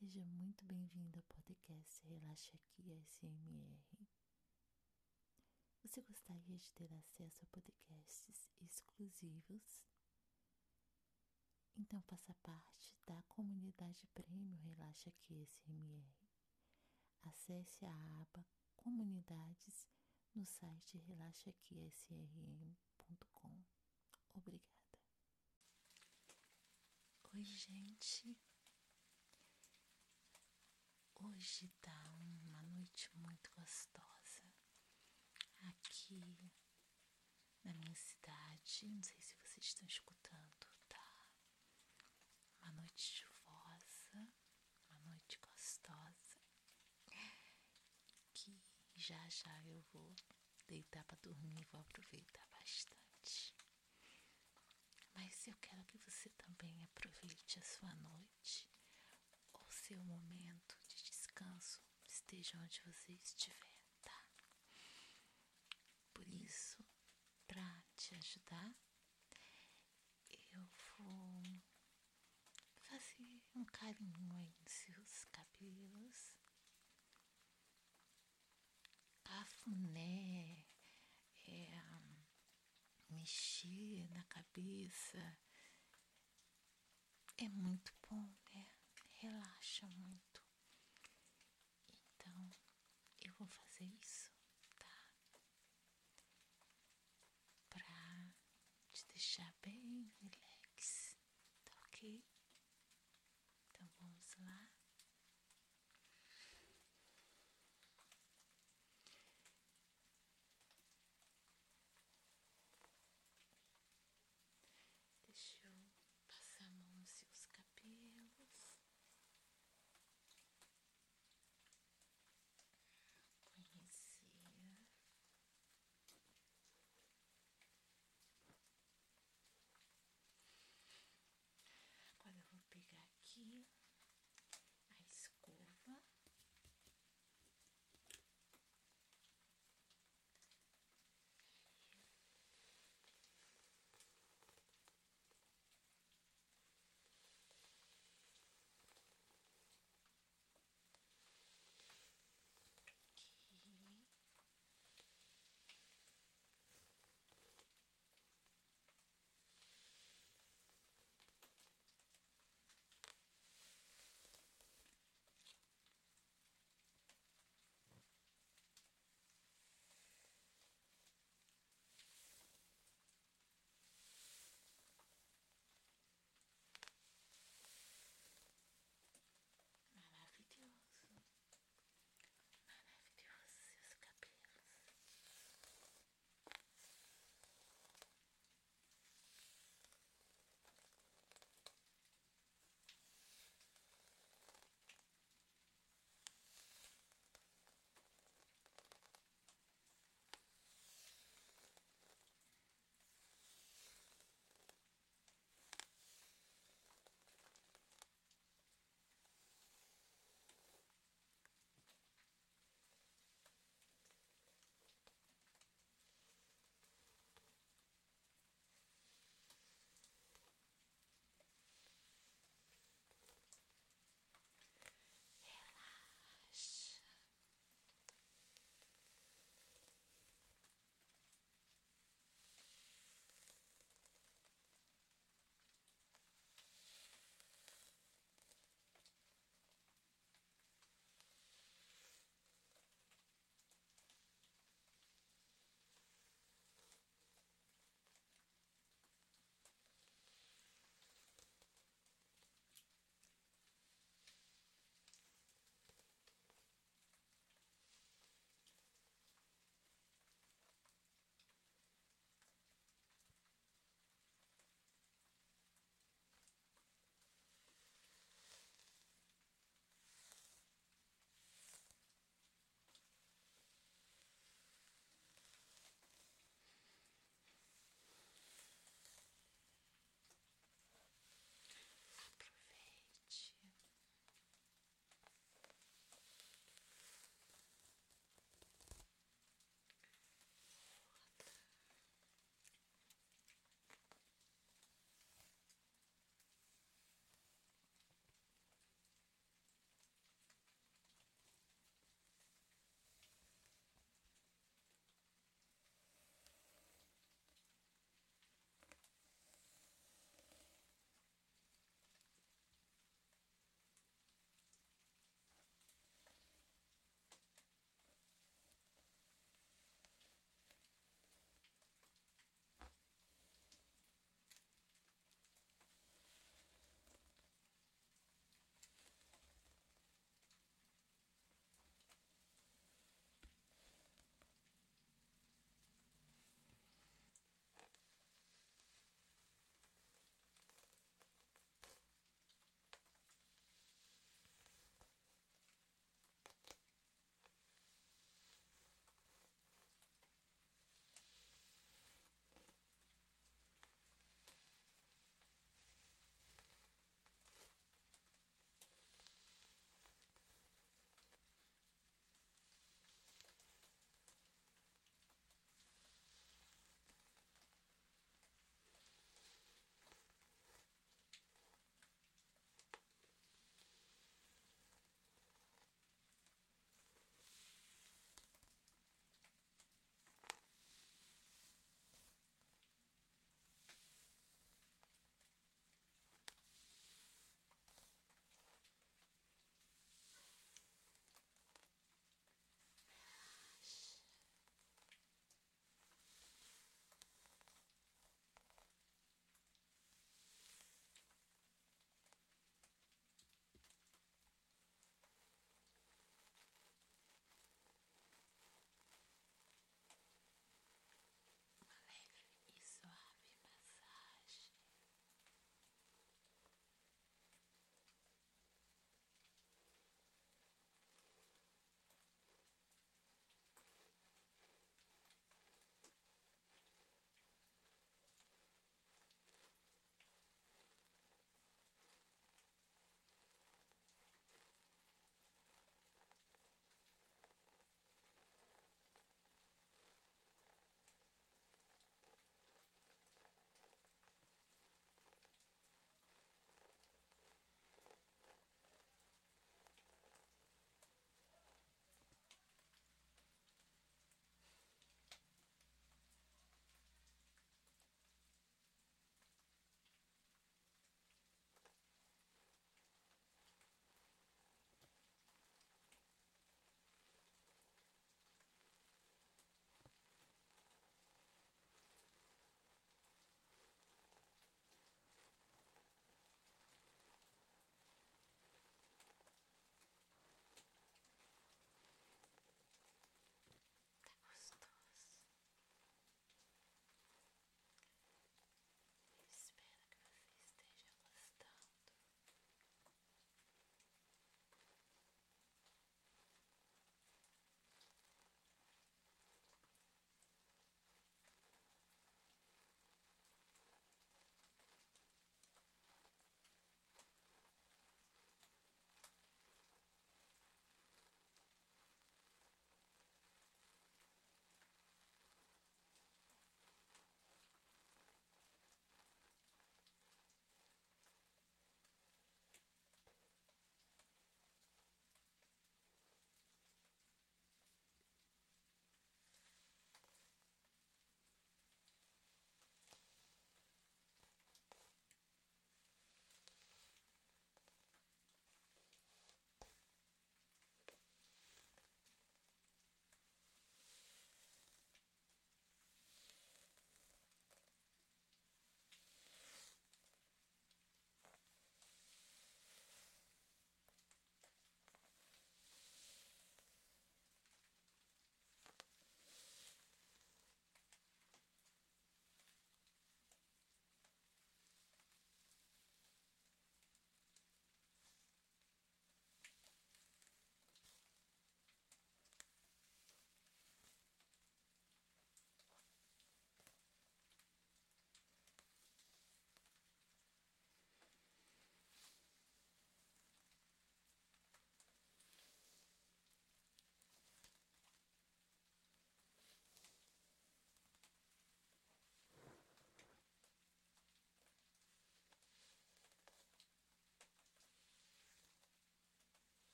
Seja muito bem-vindo ao podcast Relaxa Aqui SMR. Você gostaria de ter acesso a podcasts exclusivos? Então faça parte da comunidade Prêmio Relaxa Aqui SMR. Acesse a aba Comunidades no site relaxaquisrm.com. Obrigada. Oi, gente. Hoje tá uma noite muito gostosa aqui na minha cidade. Não sei se vocês estão escutando, tá? Uma noite chuvosa, uma noite gostosa. Que já já eu vou deitar para dormir, vou aproveitar bastante. Mas eu quero que você também aproveite a sua noite ou seu momento descanso, esteja onde você estiver, tá? Por isso, para te ajudar, eu vou fazer um carinho nos seus cabelos, cafuné, é, mexer na cabeça. É muito bom, né? Relaxa muito. Então, eu vou fazer isso, tá? Pra te deixar bem relax,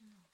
de novo.